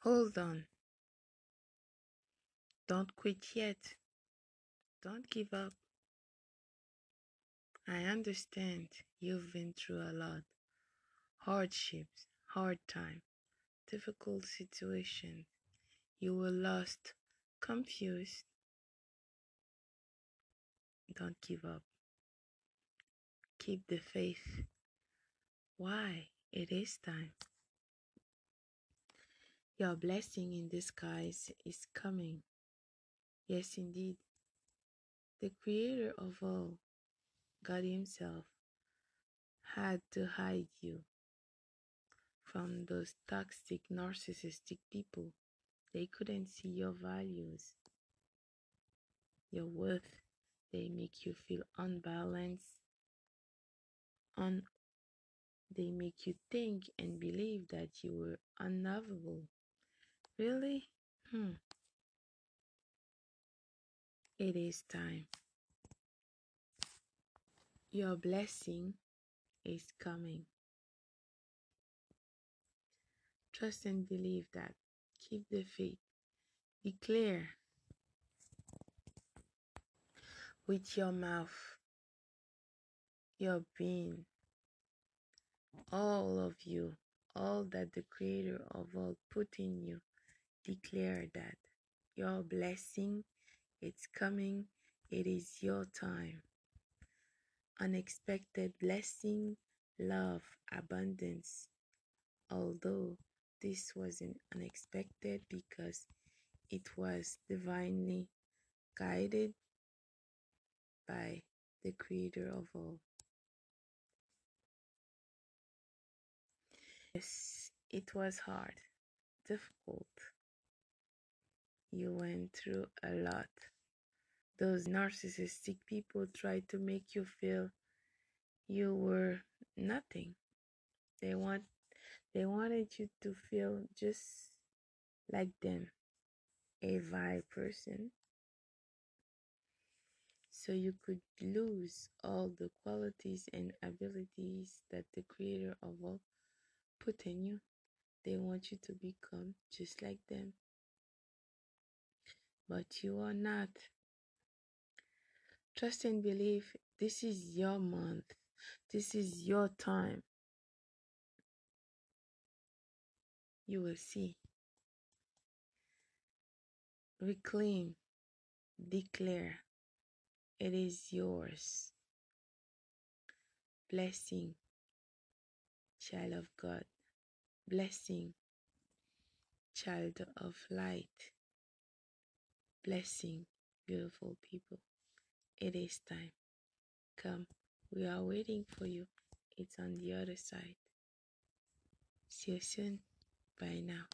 Hold on. Don't quit yet. Don't give up. I understand you've been through a lot hardships, hard time, difficult situations. You were lost, confused. Don't give up. Keep the faith. Why? It is time. Your blessing in disguise is coming. Yes, indeed. The creator of all, God Himself, had to hide you from those toxic, narcissistic people. They couldn't see your values, your worth. They make you feel unbalanced. Un- they make you think and believe that you were unlovable. Really? Hmm. It is time. Your blessing is coming. Trust and believe that. Keep the faith. Declare with your mouth, your being, all of you, all that the Creator of all put in you. Declare that your blessing it's coming. It is your time. Unexpected blessing, love, abundance. Although this wasn't unexpected because it was divinely guided by the creator of all. Yes, it was hard, difficult. You went through a lot. Those narcissistic people tried to make you feel you were nothing. They want they wanted you to feel just like them, a vile person. So you could lose all the qualities and abilities that the creator of all put in you. They want you to become just like them. But you are not. Trust and believe this is your month. This is your time. You will see. Reclaim. Declare. It is yours. Blessing. Child of God. Blessing. Child of light. Blessing. Beautiful people. It is time. Come. We are waiting for you. It's on the other side. See you soon. Bye now.